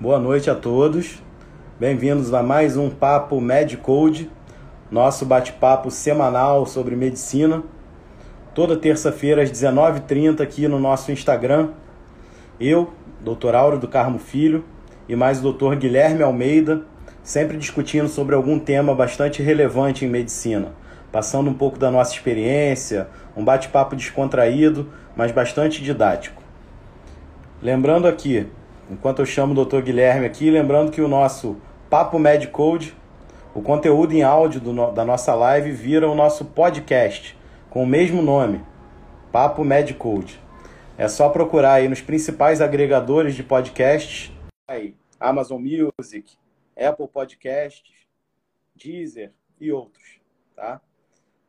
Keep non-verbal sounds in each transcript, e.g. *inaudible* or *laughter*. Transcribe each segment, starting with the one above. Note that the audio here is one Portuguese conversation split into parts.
Boa noite a todos. Bem-vindos a mais um Papo MedCode, nosso bate-papo semanal sobre medicina. Toda terça-feira às 19h30 aqui no nosso Instagram. Eu, Dr. Auro do Carmo Filho, e mais o Dr. Guilherme Almeida, sempre discutindo sobre algum tema bastante relevante em medicina, passando um pouco da nossa experiência, um bate-papo descontraído, mas bastante didático. Lembrando aqui, enquanto eu chamo o Dr. Guilherme aqui, lembrando que o nosso Papo Medcode, o conteúdo em áudio do, da nossa live vira o nosso podcast, com o mesmo nome, Papo Medcode. É só procurar aí nos principais agregadores de podcasts, aí, Amazon Music, Apple Podcasts, Deezer e outros, tá?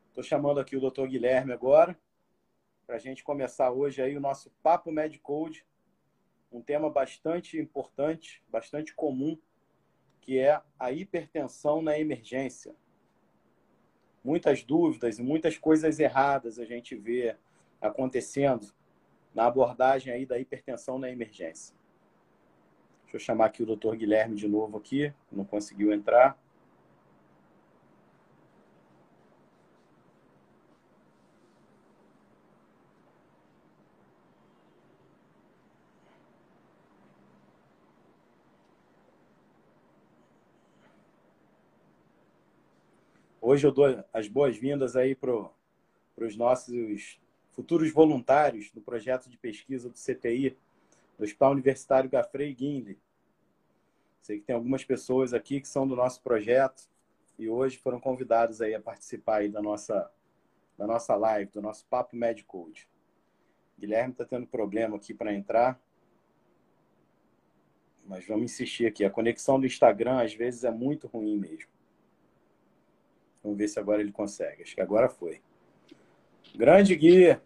Estou chamando aqui o Dr. Guilherme agora, para a gente começar hoje aí o nosso Papo Medcode, um tema bastante importante, bastante comum, que é a hipertensão na emergência. Muitas dúvidas e muitas coisas erradas a gente vê acontecendo na abordagem aí da hipertensão na emergência. Deixa eu chamar aqui o Dr. Guilherme de novo aqui, não conseguiu entrar. Hoje eu dou as boas-vindas aí para os nossos futuros voluntários do projeto de pesquisa do CTI, do Hospital Universitário Gafrey Guinle. Sei que tem algumas pessoas aqui que são do nosso projeto e hoje foram convidados aí a participar aí da nossa, da nossa live, do nosso Papo Medcode. Guilherme está tendo problema aqui para entrar. Mas vamos insistir aqui. A conexão do Instagram às vezes é muito ruim mesmo. Vamos ver se agora ele consegue. Acho que agora foi. Grande Gui.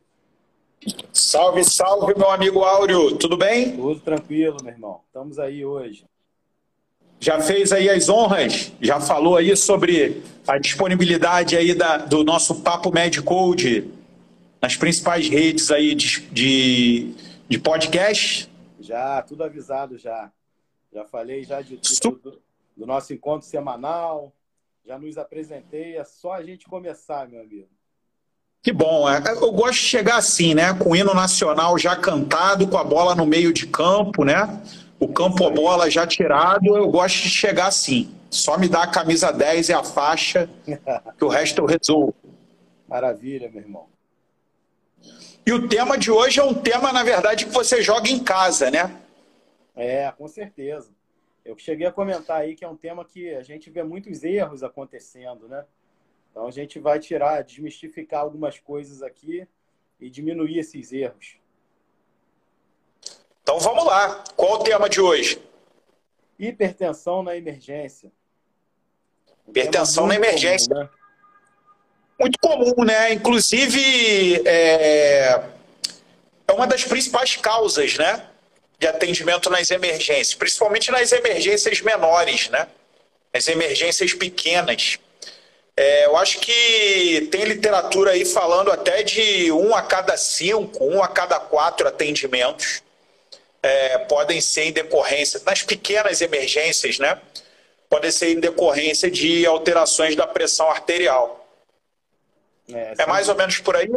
Salve, salve, meu amigo Áureo. Tudo bem? Tudo tranquilo, meu irmão. Estamos aí hoje. Já fez aí as honras? Já falou aí sobre a disponibilidade aí da, do nosso Papo Medcode nas principais redes aí de, de, de podcast? Já, tudo avisado já. Já falei já de, de do, do nosso encontro semanal, já nos apresentei, é só a gente começar, meu amigo. Que bom, é. eu gosto de chegar assim, né? Com o hino nacional já cantado, com a bola no meio de campo, né? O campo a bola já tirado, eu gosto de chegar assim. Só me dá a camisa 10 e a faixa, que o resto eu resolvo. Maravilha, meu irmão. E o tema de hoje é um tema, na verdade, que você joga em casa, né? É, com certeza. Eu cheguei a comentar aí que é um tema que a gente vê muitos erros acontecendo, né? Então a gente vai tirar, desmistificar algumas coisas aqui e diminuir esses erros. Então vamos lá. Qual o tema de hoje? Hipertensão na emergência. Um Hipertensão na emergência. Comum, né? Muito comum, né? Inclusive, é... é uma das principais causas, né? De atendimento nas emergências, principalmente nas emergências menores, né? As emergências pequenas. É, eu acho que tem literatura aí falando até de um a cada cinco, um a cada quatro atendimentos é, podem ser em decorrência, nas pequenas emergências, né? Podem ser em decorrência de alterações da pressão arterial. É, é mais ou menos por aí?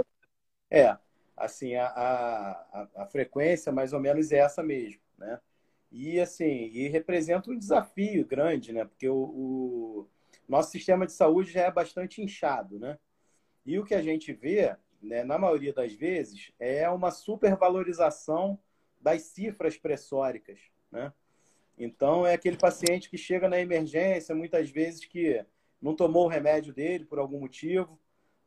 É assim, a, a, a, frequência mais ou menos é essa mesmo, né? E assim, e representa um desafio grande, né? Porque o, o, nosso sistema de saúde já é bastante inchado, né? E o que a gente vê, né, na maioria das vezes, é uma supervalorização das cifras pressóricas, né? Então, é aquele paciente que chega na emergência, muitas vezes que não tomou o remédio dele por algum motivo,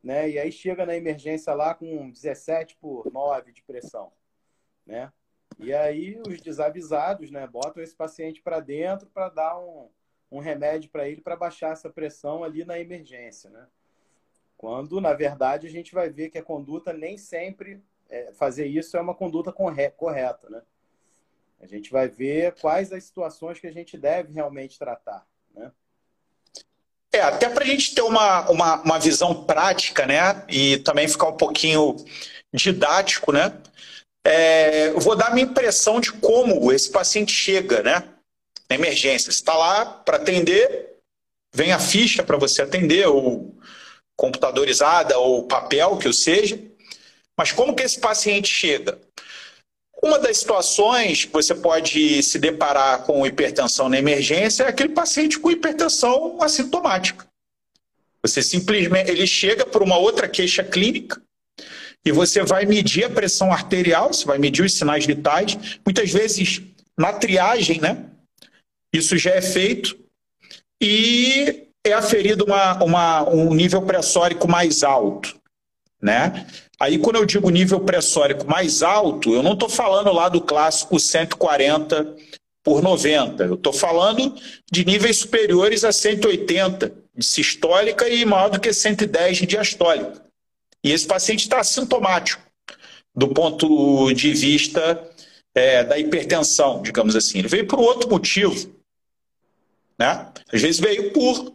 né? E aí chega na emergência lá com 17 por 9 de pressão, né? E aí os desavisados, né, botam esse paciente para dentro para dar um, um remédio para ele para baixar essa pressão ali na emergência, né? Quando, na verdade, a gente vai ver que a conduta nem sempre é, fazer isso é uma conduta correta, né? A gente vai ver quais as situações que a gente deve realmente tratar, né? É, até para a gente ter uma, uma, uma, visão prática, né? E também ficar um pouquinho didático, né? É, eu vou dar minha impressão de como esse paciente chega, né? na emergência. Você está lá para atender, vem a ficha para você atender, ou computadorizada, ou papel, que o seja. Mas como que esse paciente chega? Uma das situações que você pode se deparar com hipertensão na emergência é aquele paciente com hipertensão assintomática. Você simplesmente ele chega por uma outra queixa clínica e você vai medir a pressão arterial, você vai medir os sinais vitais. Muitas vezes na triagem, né? Isso já é feito e é aferido uma, uma, um nível pressórico mais alto, né? Aí, quando eu digo nível pressórico mais alto, eu não estou falando lá do clássico 140 por 90. Eu estou falando de níveis superiores a 180 de sistólica e maior do que 110 de diastólica. E esse paciente está assintomático do ponto de vista é, da hipertensão, digamos assim. Ele veio por outro motivo. Né? Às vezes veio por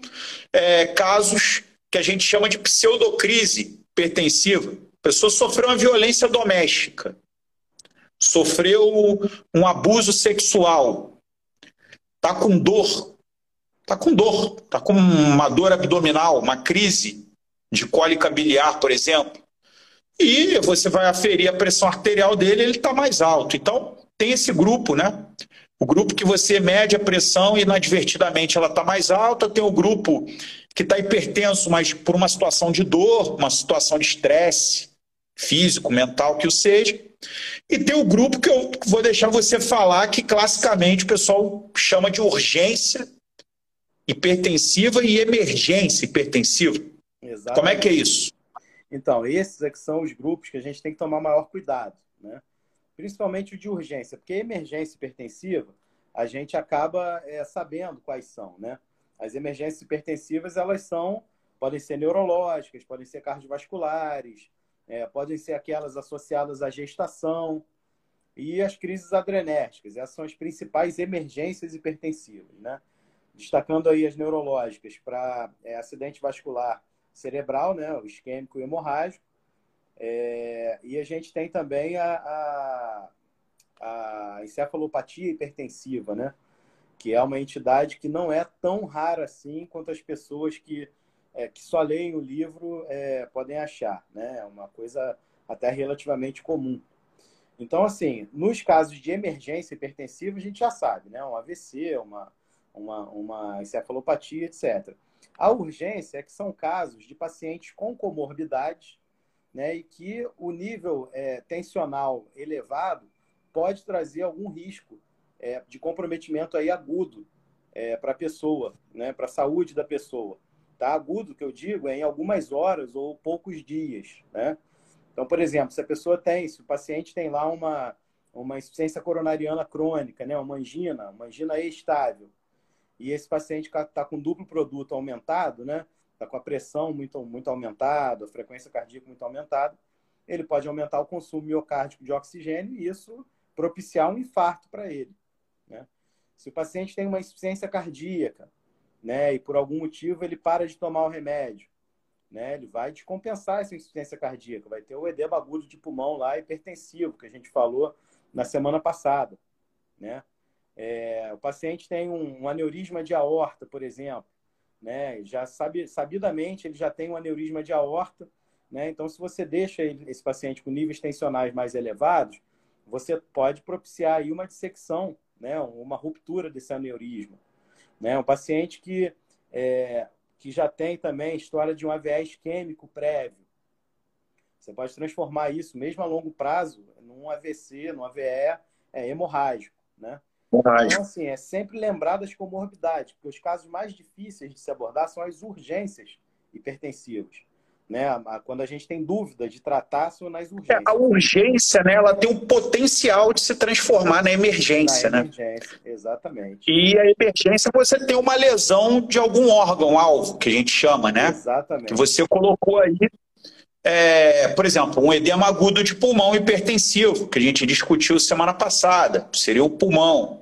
é, casos que a gente chama de pseudocrise hipertensiva. A pessoa sofreu uma violência doméstica, sofreu um abuso sexual, está com dor, está com dor, está com uma dor abdominal, uma crise de cólica biliar, por exemplo. E você vai aferir a pressão arterial dele, ele está mais alto. Então, tem esse grupo, né? O grupo que você mede a pressão e inadvertidamente ela está mais alta, tem o grupo que está hipertenso, mas por uma situação de dor, uma situação de estresse físico, mental, que o seja. E tem o grupo que eu vou deixar você falar, que classicamente o pessoal chama de urgência hipertensiva e emergência hipertensiva. Exatamente. Como é que é isso? Então, esses é que são os grupos que a gente tem que tomar maior cuidado, né? Principalmente o de urgência, porque emergência hipertensiva, a gente acaba é, sabendo quais são, né? As emergências hipertensivas, elas são, podem ser neurológicas, podem ser cardiovasculares, é, podem ser aquelas associadas à gestação e as crises adrenérgicas. Essas são as principais emergências hipertensivas, né? Destacando aí as neurológicas para é, acidente vascular cerebral, né? O isquêmico e hemorrágico. É, e a gente tem também a, a, a encefalopatia hipertensiva, né? que é uma entidade que não é tão rara assim quanto as pessoas que, é, que só leem o livro é, podem achar. Né? É uma coisa até relativamente comum. Então, assim, nos casos de emergência hipertensiva, a gente já sabe, né? Um AVC, uma, uma, uma encefalopatia, etc. A urgência é que são casos de pacientes com comorbidades né, e que o nível é, tensional elevado pode trazer algum risco é, de comprometimento aí agudo é, para a pessoa, né, para a saúde da pessoa. Tá? Agudo, que eu digo, é em algumas horas ou poucos dias. Né? Então, por exemplo, se a pessoa tem, se o paciente tem lá uma, uma insuficiência coronariana crônica, né, uma angina, uma angina estável, e esse paciente está com duplo produto aumentado, né, está com a pressão muito, muito aumentada, a frequência cardíaca muito aumentada, ele pode aumentar o consumo miocárdico de oxigênio e isso propiciar um infarto para ele. Né? Se o paciente tem uma insuficiência cardíaca, né, e por algum motivo ele para de tomar o remédio, né, ele vai descompensar essa insuficiência cardíaca, vai ter o edema agudo de pulmão lá hipertensivo, que a gente falou na semana passada, né? É, o paciente tem um, um, aneurisma de aorta, por exemplo, né? Já sabe, sabidamente ele já tem um aneurisma de aorta, né? Então, se você deixa ele, esse paciente com níveis tensionais mais elevados, você pode propiciar aí uma dissecção né, uma ruptura desse aneurisma. Né? Um paciente que, é, que já tem também história de um AVE isquêmico prévio. Você pode transformar isso, mesmo a longo prazo, num AVC, num AVE é, hemorrágico. Né? Então, assim, é sempre lembrar das comorbidades, porque os casos mais difíceis de se abordar são as urgências hipertensivas né? Quando a gente tem dúvida de tratar, são nas urgências. A urgência, né? Ela tem um potencial de se transformar na emergência, na né? Emergência, exatamente. E a emergência você tem uma lesão de algum órgão alvo, que a gente chama, né? Exatamente. Que você colocou aí, é, por exemplo, um edema agudo de pulmão hipertensivo, que a gente discutiu semana passada, seria o pulmão.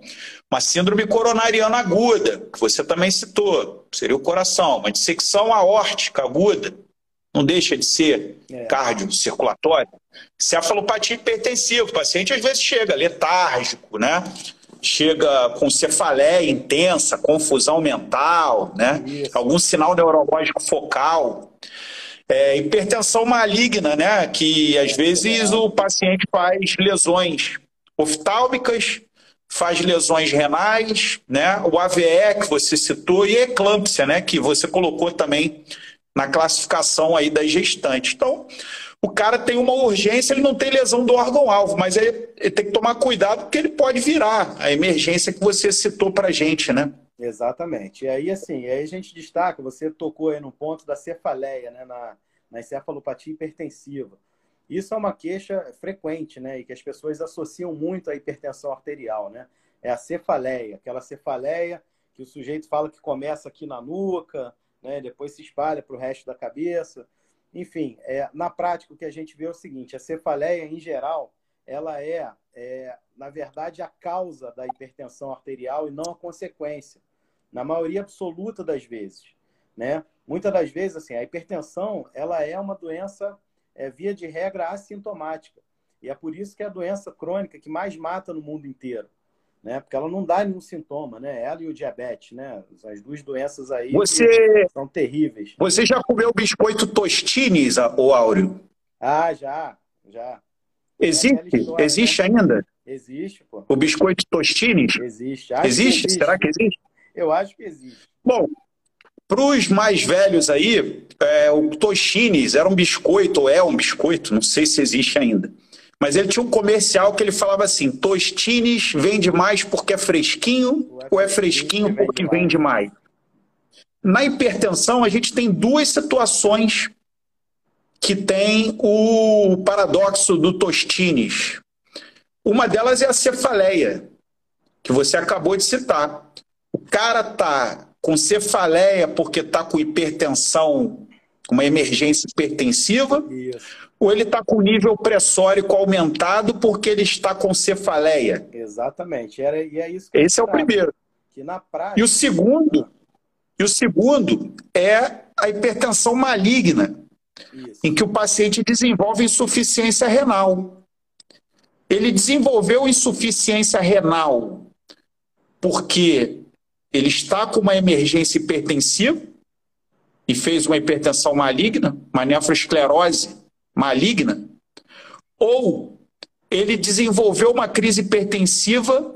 Uma síndrome coronariana aguda, que você também citou, seria o coração. Uma dissecção aórtica aguda, não deixa de ser é. cardiocirculatório. Cefalopatia hipertensiva, o paciente às vezes chega letárgico, né? chega com cefaleia intensa, confusão mental, né? algum sinal neurológico focal. É, hipertensão maligna, né? Que às vezes o paciente faz lesões oftálmicas, faz lesões renais, né? O AVE que você citou e eclâmpsia, né? Que você colocou também na classificação aí das gestantes. Então, o cara tem uma urgência, ele não tem lesão do órgão-alvo, mas ele, ele, tem que tomar cuidado porque ele pode virar a emergência que você citou para gente, né? Exatamente. E aí, assim, aí a gente destaca, você tocou aí no ponto da cefaleia, né? Na, na encefalopatia hipertensiva. Isso é uma queixa frequente, né? E que as pessoas associam muito à hipertensão arterial, né? É a cefaleia, aquela cefaleia que o sujeito fala que começa aqui na nuca, né? Depois se espalha para o resto da cabeça. Enfim, é, na prática o que a gente vê é o seguinte: a cefaleia em geral, ela é, é na verdade a causa da hipertensão arterial e não a consequência. Na maioria absoluta das vezes, né? Muitas das vezes, assim, a hipertensão ela é uma doença é, via de regra assintomática. E é por isso que é a doença crônica que mais mata no mundo inteiro. Né? Porque ela não dá nenhum sintoma, né? Ela e o diabetes, né? As duas doenças aí você... são terríveis. Você já comeu biscoito Tostines, o Áureo? Ah, já, já. Existe? História, existe né? ainda? Existe, pô. O biscoito Tostines? Existe. Existe? existe? Será que existe? Eu acho que existe. Bom, para os mais velhos aí, é, o Toshines era um biscoito, ou é um biscoito, não sei se existe ainda. Mas ele tinha um comercial que ele falava assim: Tostines vende mais porque é fresquinho ou é fresquinho porque vende mais? Na hipertensão, a gente tem duas situações que tem o paradoxo do Tostines. Uma delas é a cefaleia, que você acabou de citar. O cara tá com cefaleia porque está com hipertensão, uma emergência hipertensiva, Isso. ou ele está com nível pressórico aumentado porque ele está com cefaleia. Exatamente. Era, e é isso Esse é o primeiro. Que na prática... E o segundo, e o segundo é a hipertensão maligna, em que o paciente desenvolve insuficiência renal. Ele desenvolveu insuficiência renal porque ele está com uma emergência hipertensiva e fez uma hipertensão maligna, uma nefroesclerose maligna, ou ele desenvolveu uma crise hipertensiva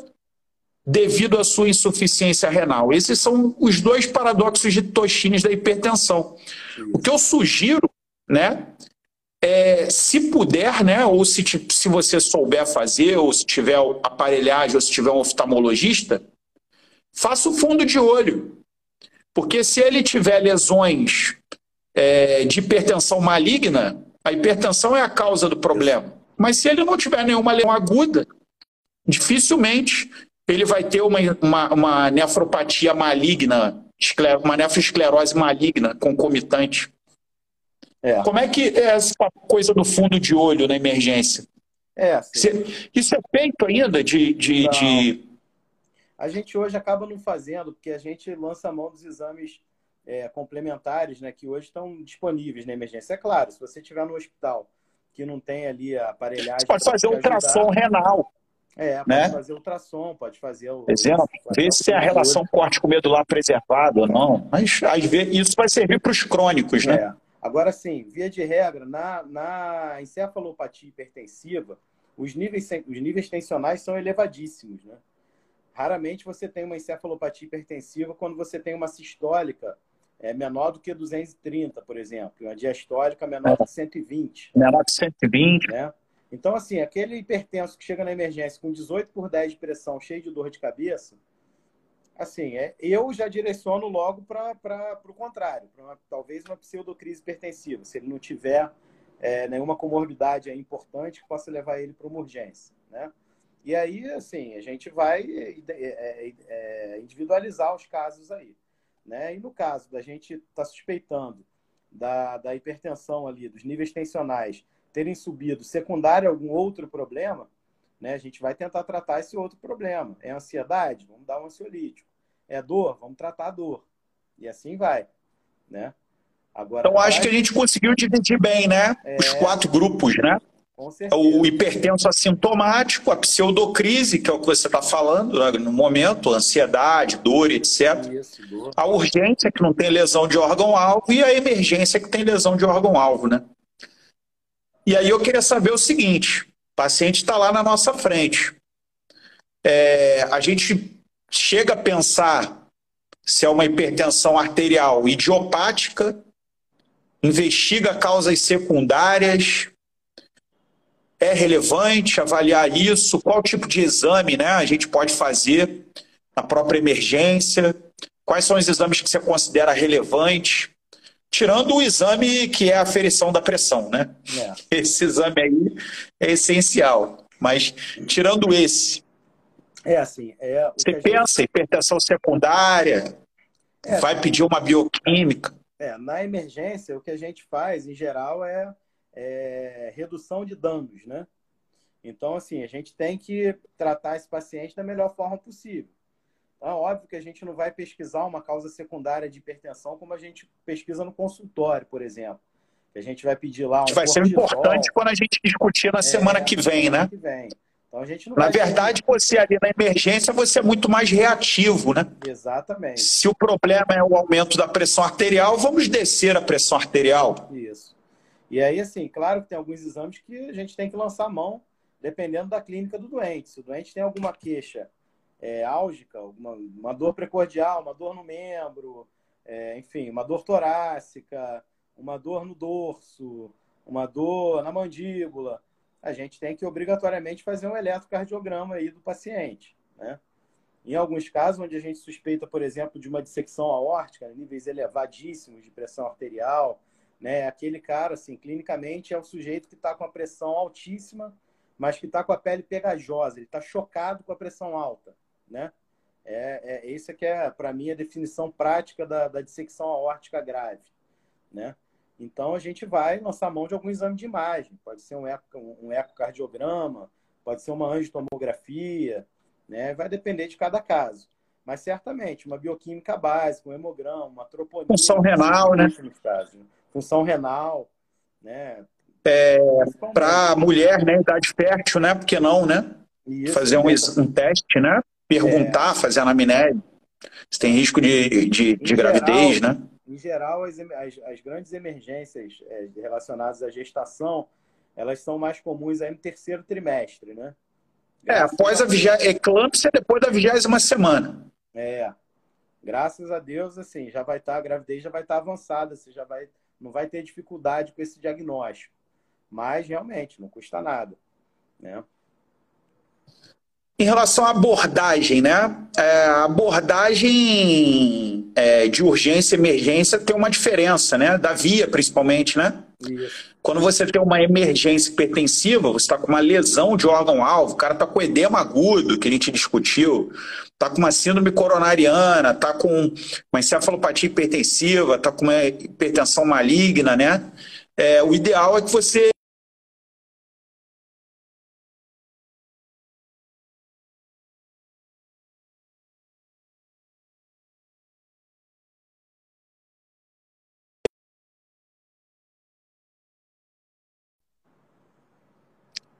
devido à sua insuficiência renal. Esses são os dois paradoxos de Toshines da hipertensão. O que eu sugiro, né, é, se puder, né, ou se, se você souber fazer, ou se tiver aparelhagem, ou se tiver um oftalmologista, faça o fundo de olho. Porque se ele tiver lesões é, de hipertensão maligna, a hipertensão é a causa do problema. Mas se ele não tiver nenhuma lesão aguda, dificilmente ele vai ter uma, uma, uma nefropatia maligna, uma nefroesclerose maligna concomitante. É. Como é que é essa coisa do fundo de olho na emergência? É, Isso é feito ainda de, de, de a gente hoje acaba não fazendo, porque a gente lança a mão dos exames é, complementares, né, que hoje estão disponíveis na emergência. É claro, se você estiver no hospital que não tem ali a aparelhagem. Você pode fazer ultrassom renal. É, pode né? fazer ultrassom, pode fazer o. Exemplo, ver se a relação corte-medular preservada ou não. Mas às vezes isso vai servir para os crônicos, né? É. Agora sim, via de regra, na, na encefalopatia hipertensiva, os níveis, os níveis tensionais são elevadíssimos, né? Raramente você tem uma encefalopatia hipertensiva quando você tem uma sistólica é, menor do que 230, por exemplo, e uma diastólica menor que 120. Menor que 120. Né? Então, assim, aquele hipertenso que chega na emergência com 18 por 10 de pressão, cheio de dor de cabeça, assim, é, eu já direciono logo para o contrário, para talvez uma pseudocrise hipertensiva, se ele não tiver é, nenhuma comorbidade importante que possa levar ele para uma urgência, né? E aí, assim, a gente vai é, é, é, individualizar os casos aí. Né? E no caso da gente estar tá suspeitando da, da hipertensão ali, dos níveis tensionais terem subido secundário a algum outro problema, né? a gente vai tentar tratar esse outro problema. É ansiedade? Vamos dar um ansiolítico. É dor? Vamos tratar a dor. E assim vai. Né? Agora, então, acho que a gente conseguiu dividir bem, né? É... Os quatro grupos, né? o hipertenso assintomático, a pseudocrise, que é o que você está falando né, no momento, ansiedade, dor, etc. Isso, dor. A urgência, que não tem lesão de órgão-alvo, e a emergência, que tem lesão de órgão-alvo, né? E aí eu queria saber o seguinte: o paciente está lá na nossa frente. É, a gente chega a pensar se é uma hipertensão arterial idiopática, investiga causas secundárias, é relevante avaliar isso? Qual tipo de exame né, a gente pode fazer na própria emergência? Quais são os exames que você considera relevantes? Tirando o exame que é a aferição da pressão, né? É. *laughs* Esse exame aí é essencial. Mas tirando esse. É assim. É, você pensa gente... hipertensão secundária? É, vai pedir uma bioquímica? É, na emergência, o que a gente faz, em geral, é é, redução de danos, né? Então, assim, a gente tem que tratar esse paciente da melhor forma possível. Então, é óbvio que a gente não vai pesquisar uma causa secundária de hipertensão como a gente pesquisa no consultório, por exemplo. Que a gente vai pedir lá um Vai ser importante quando a gente discutir na é, semana que vem, né? Que vem. Então, a gente não na verdade, você ali na emergência, você é muito mais reativo, né? Exatamente. Se o problema é o aumento da pressão arterial, vamos descer a pressão arterial. Isso. E aí, assim, claro que tem alguns exames que a gente tem que lançar a mão, dependendo da clínica do doente. Se o doente tem alguma queixa é, álgica, alguma, uma dor precordial, uma dor no membro, é, enfim, uma dor torácica, uma dor no dorso, uma dor na mandíbula, a gente tem que obrigatoriamente fazer um eletrocardiograma aí do paciente, né? Em alguns casos, onde a gente suspeita, por exemplo, de uma dissecção aórtica, níveis elevadíssimos de pressão arterial, né? Aquele cara, assim, clinicamente é o sujeito que está com a pressão altíssima, mas que está com a pele pegajosa, ele está chocado com a pressão alta, né? É, é esse que é, para mim, a definição prática da, da dissecção aórtica grave, né? Então, a gente vai lançar mão de algum exame de imagem. Pode ser um, eco, um ecocardiograma, pode ser uma angiotomografia, né? Vai depender de cada caso. Mas, certamente, uma bioquímica básica, um hemograma, uma troponina... Função renal, né? Casos, né? função renal, né? É, para mulher, né, idade fértil, né? Por que não, né? Isso, fazer um, um, teste, né? Perguntar, é. fazer anamnese. Se tem risco de, de, de gravidez, geral, né? Em geral, as, as, as grandes emergências é, relacionadas à gestação, elas são mais comuns aí no terceiro trimestre, né? é, após a, a eclâmpsia depois da vigésima semana. É. Graças a Deus, assim, já vai estar, tá, a gravidez já vai estar tá avançada, você já vai não vai ter dificuldade com esse diagnóstico. Mas, realmente, não custa nada. Né? Em relação à abordagem, né? É, a abordagem é, de urgência e emergência tem uma diferença, né? Da via, principalmente, né? Isso. Quando você tem uma emergência hipertensiva, você está com uma lesão de órgão-alvo, o cara está com edema agudo, que a gente discutiu, está com uma síndrome coronariana, está com uma encefalopatia hipertensiva, está com uma hipertensão maligna, né? É, o ideal é que você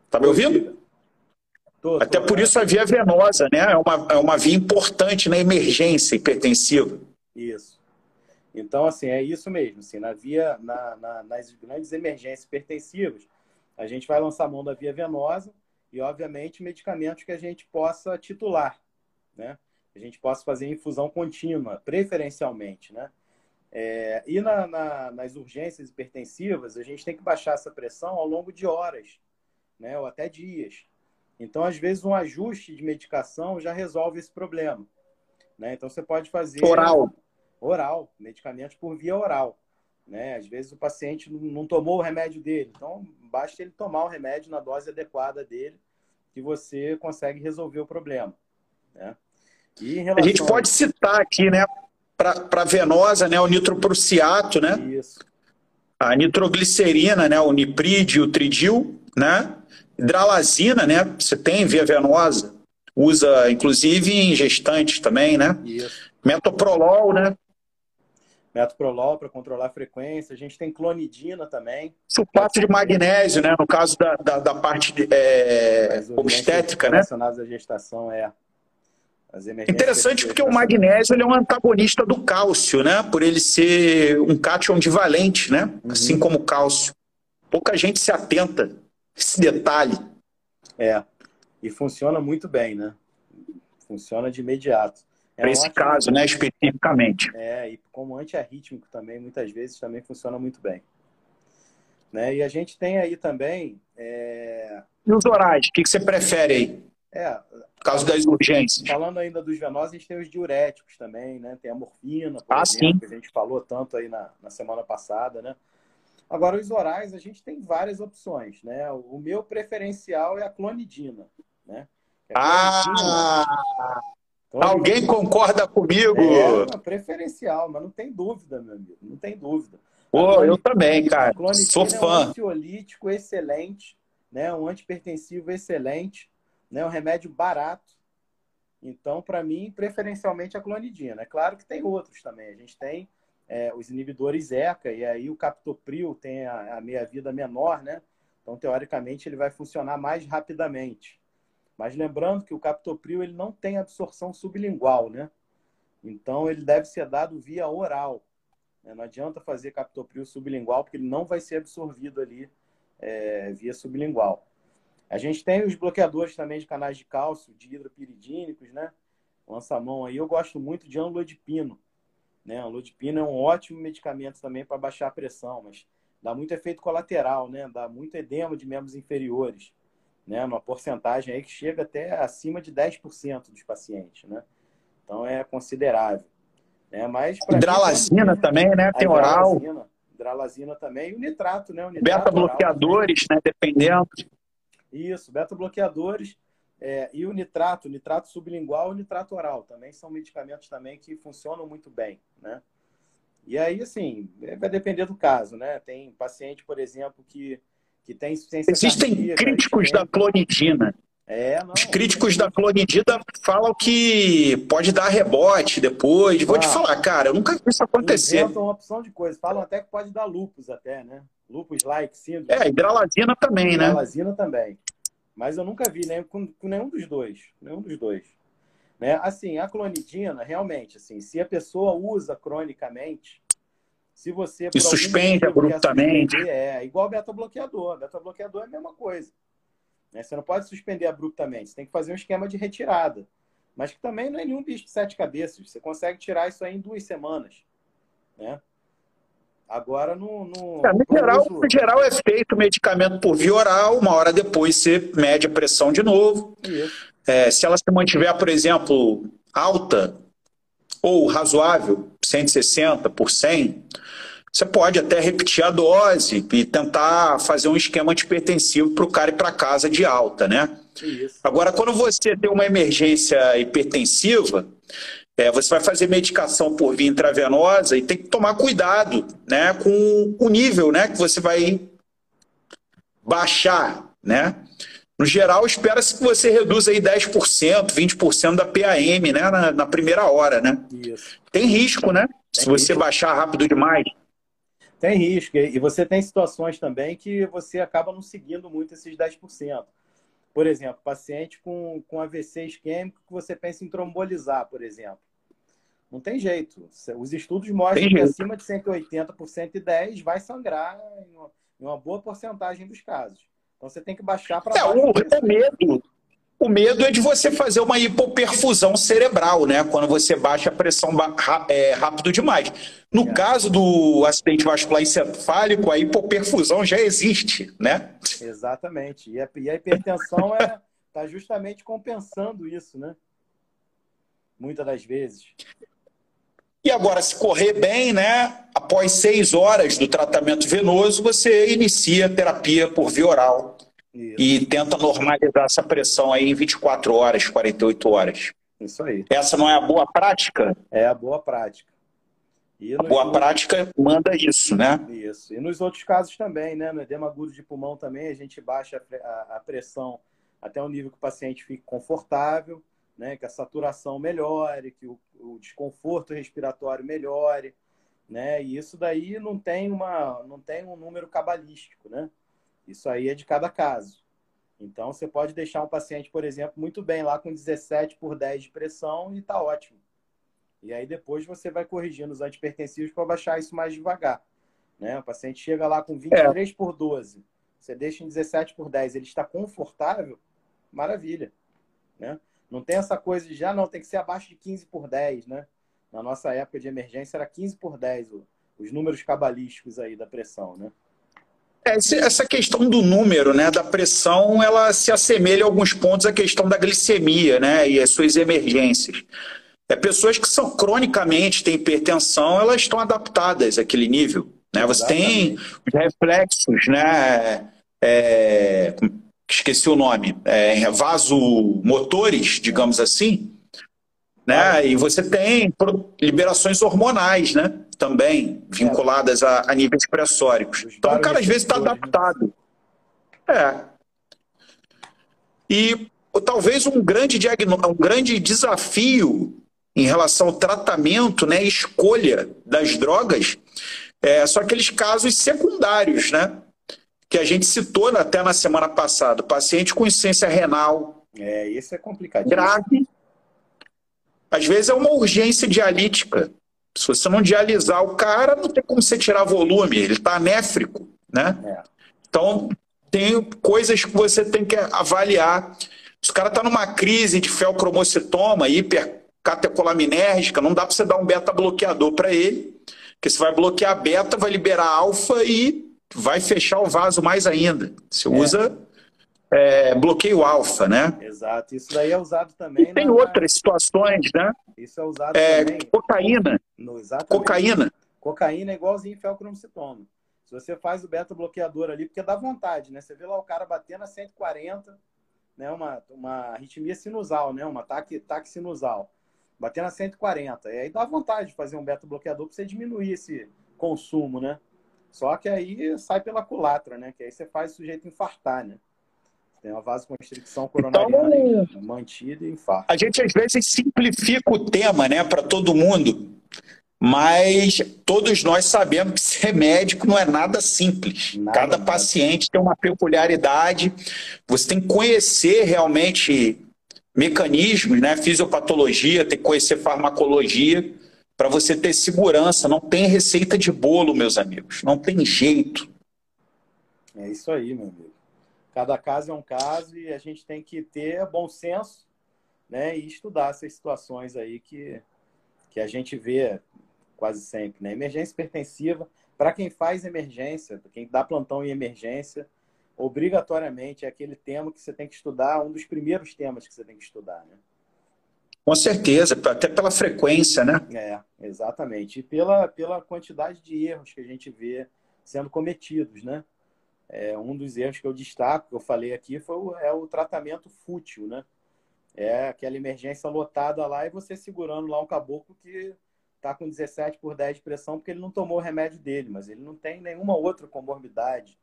Tá me ouvindo? Tô, tô, Até por isso a via venosa, né? É uma, é uma via importante na emergência hipertensiva. Isso. Então, assim, é isso mesmo. Assim, na via, na, na, nas grandes emergências hipertensivas, a gente vai lançar a mão da via venosa e, obviamente, medicamentos que a gente possa titular, né? A gente possa fazer infusão contínua, preferencialmente, né? É, e na, na, nas urgências hipertensivas, a gente tem que baixar essa pressão ao longo de horas, né, ou até dias. Então, às vezes, um ajuste de medicação já resolve esse problema. Né? Então, você pode fazer. Oral. Oral, medicamentos por via oral. Né? Às vezes, o paciente não tomou o remédio dele. Então, basta ele tomar o remédio na dose adequada dele, que você consegue resolver o problema. Né? A gente pode citar aqui, né, para venosa, né, o nitroprusiato, né? Isso. A nitroglicerina, né, o niprid, o tridil, né? Hidralazina, né? Você tem via venosa, usa inclusive em gestantes também, né? Isso. Metoprolol, né? Metoprolol para controlar a frequência. A gente tem clonidina também. Sulfato de magnésio, né? No caso da, da, da parte de, é, obstétrica, né? Relacionadas à gestação, é. Interessante porque o magnésio ele é um antagonista do cálcio, né? Por ele ser um cátion divalente, né? Uhum. Assim como o cálcio. Pouca gente se atenta esse detalhe. É. E funciona muito bem, né? Funciona de imediato. É Para esse ótimo... caso, né, especificamente. É, e como antiarrítmico também, muitas vezes também funciona muito bem. Né? E a gente tem aí também. É... E os orais, o que, que você prefere aí? É, por causa das urgências. Falando ainda dos venosos, a gente tem os diuréticos também, né? Tem a morfina, por ah, exemplo, sim. que a gente falou tanto aí na, na semana passada, né? Agora, os orais, a gente tem várias opções, né? O meu preferencial é a clonidina, né? É a clonidina, ah! Alguém concorda comigo? É, preferencial, mas não tem dúvida, meu amigo. Não tem dúvida. Pô, eu também, cara. Sou fã. É um ansiolítico excelente, né? um antipertensivo excelente, né? um remédio barato. Então, para mim, preferencialmente a clonidina. É claro que tem outros também. A gente tem é, os inibidores ECA, e aí o captopril tem a, a meia-vida menor, né? Então, teoricamente, ele vai funcionar mais rapidamente. Mas lembrando que o captopril ele não tem absorção sublingual, né? Então ele deve ser dado via oral. Né? Não adianta fazer captopril sublingual porque ele não vai ser absorvido ali é, via sublingual. A gente tem os bloqueadores também de canais de cálcio, de hidropiridínicos, né? Lança-mão aí. Eu gosto muito de anlodipino. Né? Anlodipino é um ótimo medicamento também para baixar a pressão, mas dá muito efeito colateral, né? Dá muito edema de membros inferiores né, numa porcentagem aí que chega até acima de 10% dos pacientes, né? Então é considerável. Né? Mas hidralazina mim, também, né? Tem oral. Hidralazina, hidralazina também e o nitrato, né? Beta-bloqueadores, né? Dependendo. Isso, beta-bloqueadores é, e o nitrato, o nitrato sublingual e o nitrato oral também são medicamentos também que funcionam muito bem, né? E aí, assim, vai depender do caso, né? Tem paciente, por exemplo, que que tem insuficiência Existem cardíaca, críticos da clonidina. É, não, Os críticos da clonidina falam que pode dar rebote depois. Vou ah, te falar, cara, eu nunca vi isso acontecer. Inventam uma opção de coisa. Falam até que pode dar lupus até, né? Lupus-like síndrome. É, hidralazina também, né? Hidralazina também. Mas eu nunca vi nem com, com, nenhum dos dois. Nenhum dos dois. Né? Assim, a clonidina, realmente, assim, se a pessoa usa cronicamente, se você. E suspende abruptamente. É, igual beta-bloqueador. Beta-bloqueador é a mesma coisa. Né? Você não pode suspender abruptamente. Você tem que fazer um esquema de retirada. Mas que também não é nenhum bicho de sete cabeças. Você consegue tirar isso aí em duas semanas. Né? Agora, no. no, é, no, geral, no geral, é feito medicamento por via oral, uma hora depois você mede a pressão de novo. É, se ela se mantiver, por exemplo, alta ou razoável, 160 por 100, você pode até repetir a dose e tentar fazer um esquema antipertensivo para o cara ir para casa de alta, né? Isso. Agora, quando você tem uma emergência hipertensiva, é, você vai fazer medicação por via intravenosa e tem que tomar cuidado né, com o nível né, que você vai baixar, né? No geral, espera-se que você reduza aí 10%, 20% da PAM né, na, na primeira hora, né? Isso. Tem risco, né? Tem Se você risco. baixar rápido demais. Tem risco. E você tem situações também que você acaba não seguindo muito esses 10%. Por exemplo, paciente com, com AVC isquêmico que você pensa em trombolizar, por exemplo. Não tem jeito. Os estudos mostram tem que jeito. acima de 180 por 110 vai sangrar em uma, em uma boa porcentagem dos casos. Então você tem que baixar para. É, o, o medo o medo é de você fazer uma hipoperfusão cerebral, né? Quando você baixa a pressão é, rápido demais. No é. caso do acidente vascular encefálico, a hipoperfusão já existe, né? Exatamente. E a, e a hipertensão está é, justamente compensando isso, né? Muitas das vezes. E agora, se correr bem, né? Após seis horas do tratamento venoso, você inicia a terapia por via oral isso. E tenta normalizar essa pressão aí em 24 horas, 48 horas. Isso aí. Essa não é a boa prática? É a boa prática. E a boa outros... prática manda isso, né? Isso. E nos outros casos também, né? No edema agudo de pulmão também, a gente baixa a pressão até o nível que o paciente fique confortável, né? Que a saturação melhore, que o, o desconforto respiratório melhore. né? E isso daí não tem uma não tem um número cabalístico, né? Isso aí é de cada caso. Então você pode deixar um paciente, por exemplo, muito bem lá com 17 por 10 de pressão e tá ótimo. E aí depois você vai corrigindo os antipertensivos para baixar isso mais devagar. Né? O paciente chega lá com 23 é. por 12, você deixa em 17 por 10, ele está confortável, maravilha. Né? Não tem essa coisa de já ah, não, tem que ser abaixo de 15 por 10, né? Na nossa época de emergência era 15 por 10, os números cabalísticos aí da pressão, né? É, essa questão do número, né, da pressão, ela se assemelha a alguns pontos à questão da glicemia, né, e as suas emergências. É, pessoas que são cronicamente têm hipertensão, elas estão adaptadas àquele nível. Né? Você tem os reflexos, né? É, esqueci o nome, é, vasomotores, digamos assim, né? E você tem liberações hormonais, né? Também vinculadas a, a níveis pressóricos. Então o cara às vezes está né? adaptado. É. E talvez um grande, um grande desafio em relação ao tratamento, né, escolha das drogas, é, são aqueles casos secundários, né? Que a gente citou até na semana passada. Paciente com insuficiência renal. É, isso é complicado. Grave. Às vezes é uma urgência dialítica. Se você não dialisar o cara, não tem como você tirar volume. Ele está anéfrico, né? É. Então, tem coisas que você tem que avaliar. Se o cara está numa crise de felcromocitoma, hipercatecolaminérgica, não dá para você dar um beta-bloqueador para ele porque você vai bloquear beta, vai liberar alfa e vai fechar o vaso mais ainda. Você é. usa é, bloqueio alfa, né? Exato. Isso daí é usado também. E tem na... outras situações, né? Isso é usado é, também. Cocaína. No, exatamente. Cocaína. Cocaína é igualzinho felcromocitoma. Se você faz o beta bloqueador ali, porque dá vontade, né? Você vê lá o cara batendo a 140, né? Uma, uma arritmia sinusal, né? Uma taque, taque sinusal batendo a 140. E aí dá vontade de fazer um beta-bloqueador para você diminuir esse consumo, né? Só que aí sai pela culatra, né? Que aí você faz o sujeito infartar, né? Tem uma vasoconstricção coronariana então, mantida e infarto. A gente às vezes simplifica o tema, né, para todo mundo. Mas todos nós sabemos que ser médico não é nada simples. Nada, Cada paciente tem uma peculiaridade. Você tem que conhecer realmente mecanismos, né? Fisiopatologia, tem que conhecer farmacologia para você ter segurança. Não tem receita de bolo, meus amigos. Não tem jeito. É isso aí, meu amigo. Cada caso é um caso e a gente tem que ter bom senso, né? E estudar essas situações aí que, que a gente vê quase sempre, né? Emergência hipertensiva, para quem faz emergência, quem dá plantão em emergência, obrigatoriamente é aquele tema que você tem que estudar, um dos primeiros temas que você tem que estudar, né? Com certeza, até pela frequência, né? É, exatamente. E pela, pela quantidade de erros que a gente vê sendo cometidos, né? É, um dos erros que eu destaco, que eu falei aqui, foi o, é o tratamento fútil, né? É aquela emergência lotada lá e você segurando lá um caboclo que está com 17 por 10 de pressão porque ele não tomou o remédio dele, mas ele não tem nenhuma outra comorbidade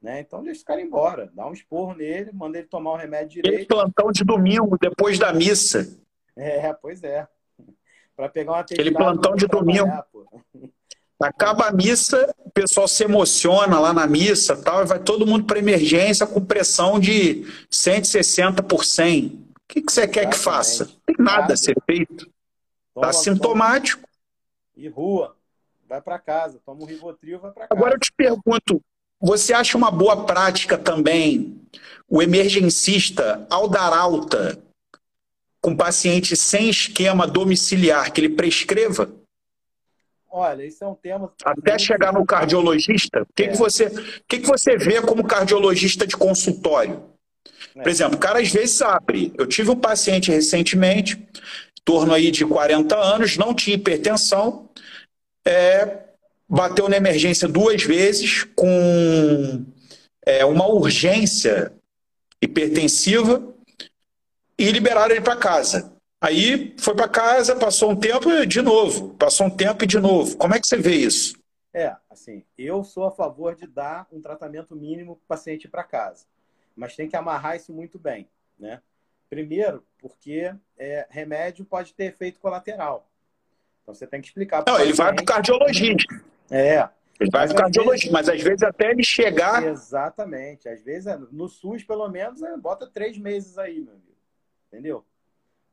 né? Então deixa esse cara embora, dá um esporro nele, manda ele tomar o remédio direito. Ele plantão de domingo, depois da missa. É, pois é. Para pegar uma Aquele plantão de domingo. Acaba a missa, o pessoal se emociona lá na missa tal, e vai todo mundo para emergência com pressão de 160 por 100. O que, que você Exatamente. quer que faça? Não tem nada, nada. a ser feito. Está sintomático. E rua. Vai para casa. Toma um Rivotril, vai para casa. Agora eu te pergunto, você acha uma boa prática também o emergencista, ao dar alta com paciente sem esquema domiciliar, que ele prescreva? Olha, isso é um tema. Até chegar no cardiologista, o que, é. que, você, que, que você vê como cardiologista de consultório? É. Por exemplo, o cara às vezes abre. Eu tive um paciente recentemente, em torno aí de 40 anos, não tinha hipertensão, é, bateu na emergência duas vezes com é, uma urgência hipertensiva e liberaram ele para casa. Aí foi para casa, passou um tempo e de novo, passou um tempo e de novo. Como é que você vê isso? É, assim, eu sou a favor de dar um tratamento mínimo para o paciente para casa, mas tem que amarrar isso muito bem, né? Primeiro, porque é, remédio pode ter efeito colateral. Então você tem que explicar. Não, ele vai para o cardiologista. É. Ele vai para o cardiologista, mas às vezes até ele chegar. Exatamente. Às vezes, no SUS, pelo menos, é, bota três meses aí, meu amigo. Entendeu?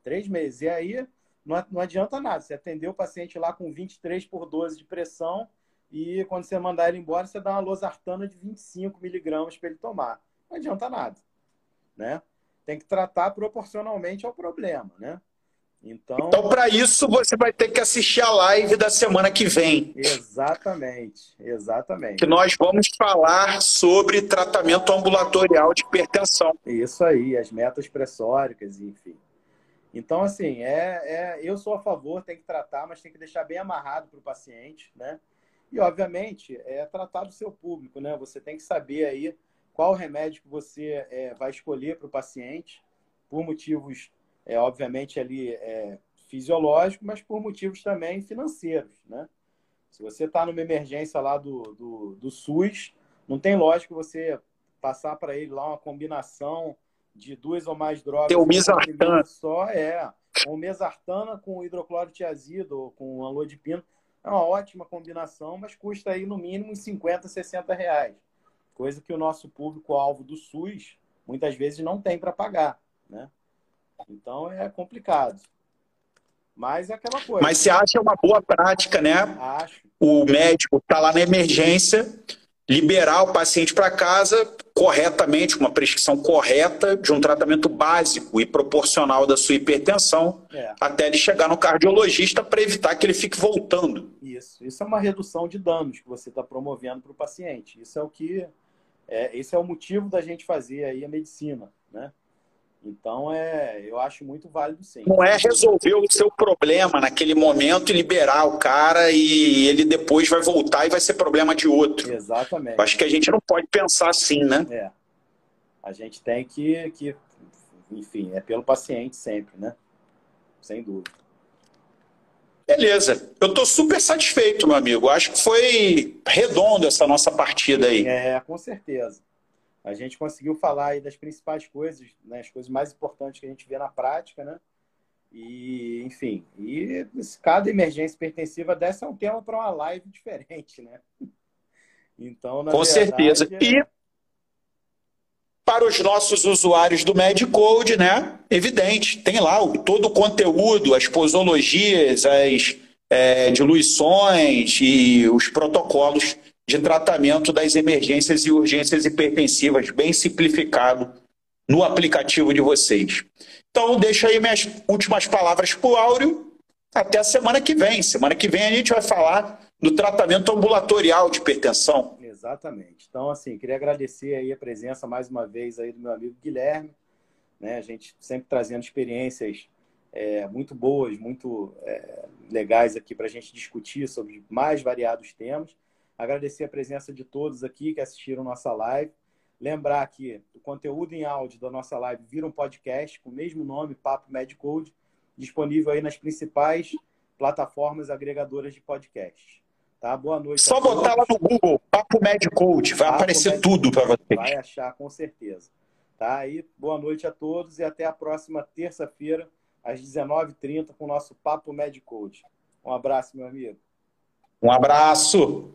Três meses. E aí não, adianta nada. Você atendeu o paciente lá com 23 por 12 de pressão e quando você mandar ele embora, você dá uma losartana de 25 miligramas para ele tomar. Não adianta nada. Né? Tem que tratar proporcionalmente ao problema, né? Então, então para isso, você vai ter que assistir a live da semana que vem. Exatamente, exatamente. Que nós vamos falar sobre tratamento ambulatorial de hipertensão. Isso aí, as metas pressóricas, enfim. Então, assim, é, é, eu sou a favor, tem que tratar, mas tem que deixar bem amarrado para o paciente, né? E, obviamente, é tratar do seu público, né? Você tem que saber aí qual remédio que você é, vai escolher para o paciente, por motivos é, obviamente, ali é, fisiológico, mas por motivos também financeiros, né? Se você está numa emergência lá do, do, do, SUS, não tem lógica você passar para ele lá uma combinação de duas ou mais drogas. Tem o mesartana. Só é. Com mesartana com hidroclorotiazida ou com anlodipino. É uma ótima combinação, mas custa aí no mínimo uns 50, 60 reais. Coisa que o nosso público-alvo do SUS muitas vezes não tem para pagar, né? Então é complicado. Mas é aquela coisa. Mas você acha uma boa prática, né? Acho. O médico está lá na emergência, liberar o paciente para casa corretamente, com uma prescrição correta de um tratamento básico e proporcional da sua hipertensão, é. até ele chegar no cardiologista para evitar que ele fique voltando. Isso, isso é uma redução de danos que você está promovendo para o paciente. Isso é o que, é, esse é o motivo da gente fazer aí a medicina, né? Então, é, eu acho muito válido sim. Não é resolver o seu problema naquele momento e liberar o cara e ele depois vai voltar e vai ser problema de outro. Exatamente. Eu acho que a gente não pode pensar assim, né? É. A gente tem que, que, enfim, é pelo paciente sempre, né? Sem dúvida. Beleza. Eu estou super satisfeito, meu amigo. Acho que foi redondo essa nossa partida aí. É, com certeza a gente conseguiu falar aí das principais coisas, né, as coisas mais importantes que a gente vê na prática, né? E, enfim, e cada emergência pertensiva dessa é um tema para uma live *laughs* diferente, né? Então, Com verdade, certeza. É... E para os nossos usuários do MedCode, né? Evidente, tem lá todo o conteúdo, as posologias, as é, diluições e os protocolos de tratamento das emergências e urgências hipertensivas, bem simplificado no aplicativo de vocês. Então, deixa aí minhas últimas palavras para o Áureo. Até a semana que vem. Semana que vem a gente vai falar do tratamento ambulatorial de hipertensão. Exatamente. Então, assim, queria agradecer aí a presença mais uma vez aí do meu amigo Guilherme. Né? A gente sempre trazendo experiências é, muito boas, muito é, legais aqui para a gente discutir sobre mais variados temas. Agradecer a presença de todos aqui que assistiram nossa live. Lembrar que o conteúdo em áudio da nossa live vira um podcast com o mesmo nome, Papo Medcode, disponível aí nas principais plataformas agregadoras de podcast. Tá? Boa noite. Só botar lá no Google, Papo Medcode, vai Papo aparecer Med tudo para você. Vai achar, com certeza. Tá? Aí, boa noite a todos e até a próxima terça-feira, às 19h30, com o nosso Papo Medcode. Um abraço, meu amigo. Um abraço.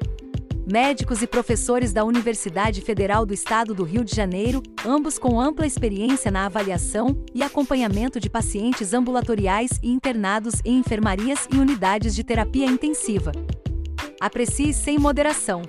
médicos e professores da Universidade Federal do Estado do Rio de Janeiro, ambos com ampla experiência na avaliação e acompanhamento de pacientes ambulatoriais e internados em enfermarias e unidades de terapia intensiva. Aprecie sem moderação.